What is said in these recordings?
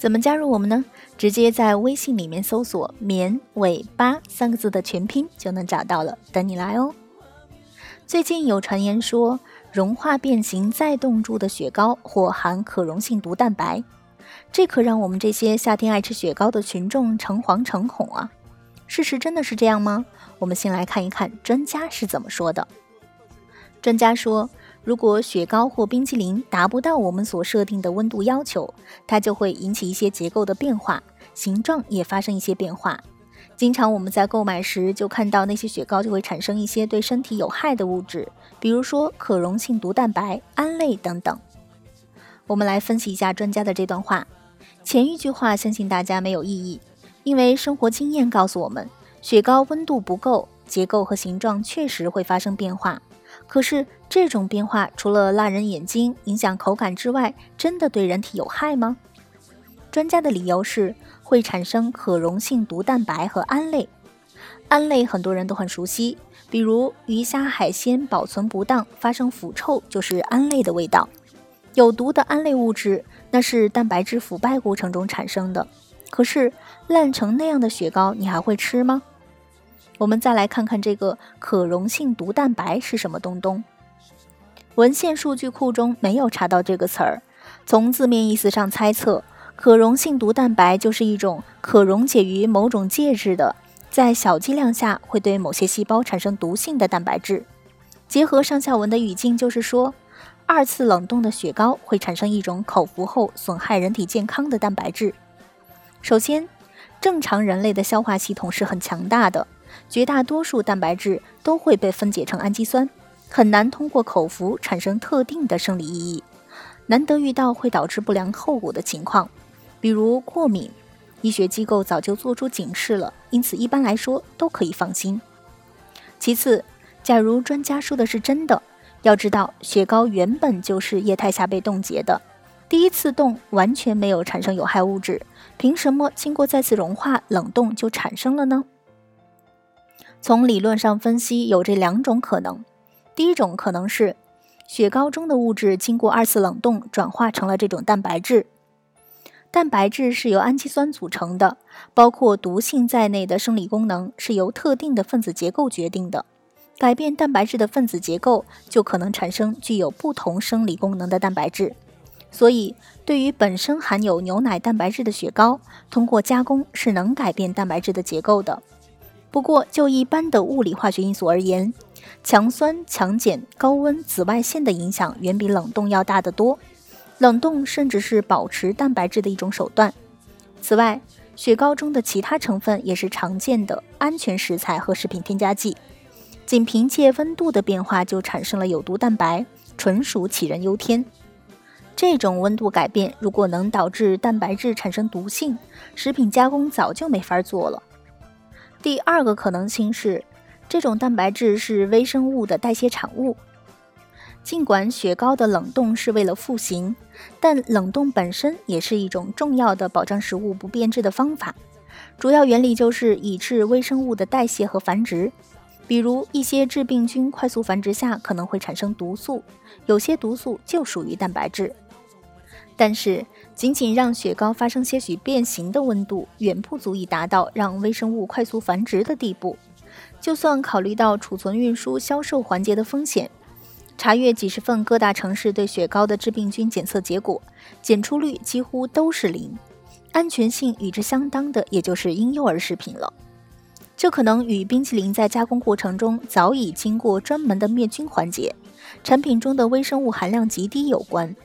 怎么加入我们呢？直接在微信里面搜索“绵尾巴”三个字的全拼就能找到了，等你来哦。最近有传言说，融化变形再冻住的雪糕或含可溶性毒蛋白，这可让我们这些夏天爱吃雪糕的群众诚惶诚恐啊！事实真的是这样吗？我们先来看一看专家是怎么说的。专家说。如果雪糕或冰淇淋达不到我们所设定的温度要求，它就会引起一些结构的变化，形状也发生一些变化。经常我们在购买时就看到那些雪糕就会产生一些对身体有害的物质，比如说可溶性毒蛋白、胺类等等。我们来分析一下专家的这段话。前一句话相信大家没有异议，因为生活经验告诉我们，雪糕温度不够，结构和形状确实会发生变化。可是这种变化除了辣人眼睛、影响口感之外，真的对人体有害吗？专家的理由是会产生可溶性毒蛋白和胺类。胺类很多人都很熟悉，比如鱼虾海鲜保存不当发生腐臭就是胺类的味道。有毒的胺类物质那是蛋白质腐败过程中产生的。可是烂成那样的雪糕，你还会吃吗？我们再来看看这个可溶性毒蛋白是什么东东。文献数据库中没有查到这个词儿。从字面意思上猜测，可溶性毒蛋白就是一种可溶解于某种介质的，在小剂量下会对某些细胞产生毒性的蛋白质。结合上下文的语境，就是说，二次冷冻的雪糕会产生一种口服后损害人体健康的蛋白质。首先，正常人类的消化系统是很强大的。绝大多数蛋白质都会被分解成氨基酸，很难通过口服产生特定的生理意义。难得遇到会导致不良后果的情况，比如过敏。医学机构早就做出警示了，因此一般来说都可以放心。其次，假如专家说的是真的，要知道雪糕原本就是液态下被冻结的，第一次冻完全没有产生有害物质，凭什么经过再次融化冷冻就产生了呢？从理论上分析，有这两种可能。第一种可能是，雪糕中的物质经过二次冷冻，转化成了这种蛋白质。蛋白质是由氨基酸组成的，包括毒性在内的生理功能是由特定的分子结构决定的。改变蛋白质的分子结构，就可能产生具有不同生理功能的蛋白质。所以，对于本身含有牛奶蛋白质的雪糕，通过加工是能改变蛋白质的结构的。不过，就一般的物理化学因素而言，强酸、强碱、高温、紫外线的影响远比冷冻要大得多。冷冻甚至是保持蛋白质的一种手段。此外，雪糕中的其他成分也是常见的安全食材和食品添加剂。仅凭借温度的变化就产生了有毒蛋白，纯属杞人忧天。这种温度改变如果能导致蛋白质产生毒性，食品加工早就没法做了。第二个可能性是，这种蛋白质是微生物的代谢产物。尽管雪糕的冷冻是为了复形，但冷冻本身也是一种重要的保障食物不变质的方法。主要原理就是抑制微生物的代谢和繁殖。比如一些致病菌快速繁殖下可能会产生毒素，有些毒素就属于蛋白质。但是，仅仅让雪糕发生些许变形的温度，远不足以达到让微生物快速繁殖的地步。就算考虑到储存、运输、销售环节的风险，查阅几十份各大城市对雪糕的致病菌检测结果，检出率几乎都是零，安全性与之相当的，也就是婴幼儿食品了。这可能与冰淇淋在加工过程中早已经过专门的灭菌环节，产品中的微生物含量极低有关。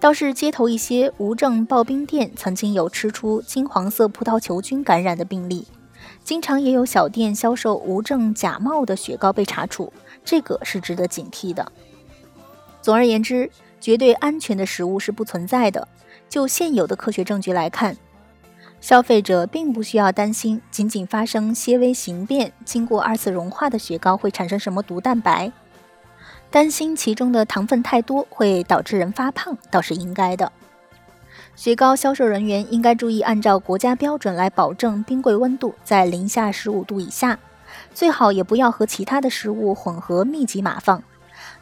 倒是街头一些无证刨冰店曾经有吃出金黄色葡萄球菌感染的病例，经常也有小店销售无证假冒的雪糕被查处，这个是值得警惕的。总而言之，绝对安全的食物是不存在的。就现有的科学证据来看，消费者并不需要担心，仅仅发生些微形变，经过二次融化的雪糕会产生什么毒蛋白。担心其中的糖分太多会导致人发胖，倒是应该的。雪糕销售人员应该注意按照国家标准来保证冰柜温度在零下十五度以下，最好也不要和其他的食物混合密集码放。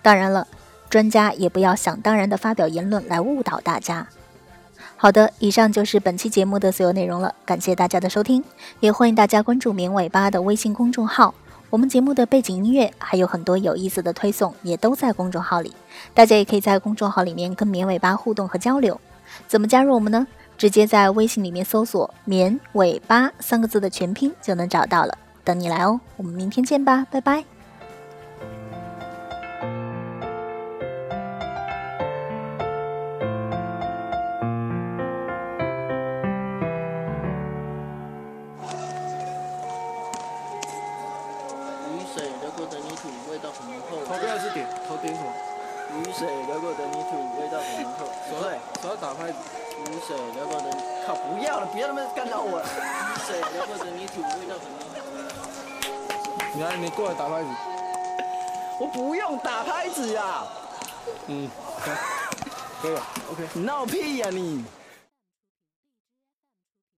当然了，专家也不要想当然的发表言论来误导大家。好的，以上就是本期节目的所有内容了，感谢大家的收听，也欢迎大家关注“棉尾巴”的微信公众号。我们节目的背景音乐还有很多有意思的推送，也都在公众号里，大家也可以在公众号里面跟绵尾巴互动和交流。怎么加入我们呢？直接在微信里面搜索“绵尾巴”三个字的全拼就能找到了，等你来哦。我们明天见吧，拜拜。水流过的泥土，味道很浓厚。对，手要打拍子。雨水流过的，靠，不要了，别他妈干扰我。雨水流过的泥土，味道很浓厚。你来，你过来打拍子。我不用打拍子呀。嗯，可以了，OK。你闹屁呀你！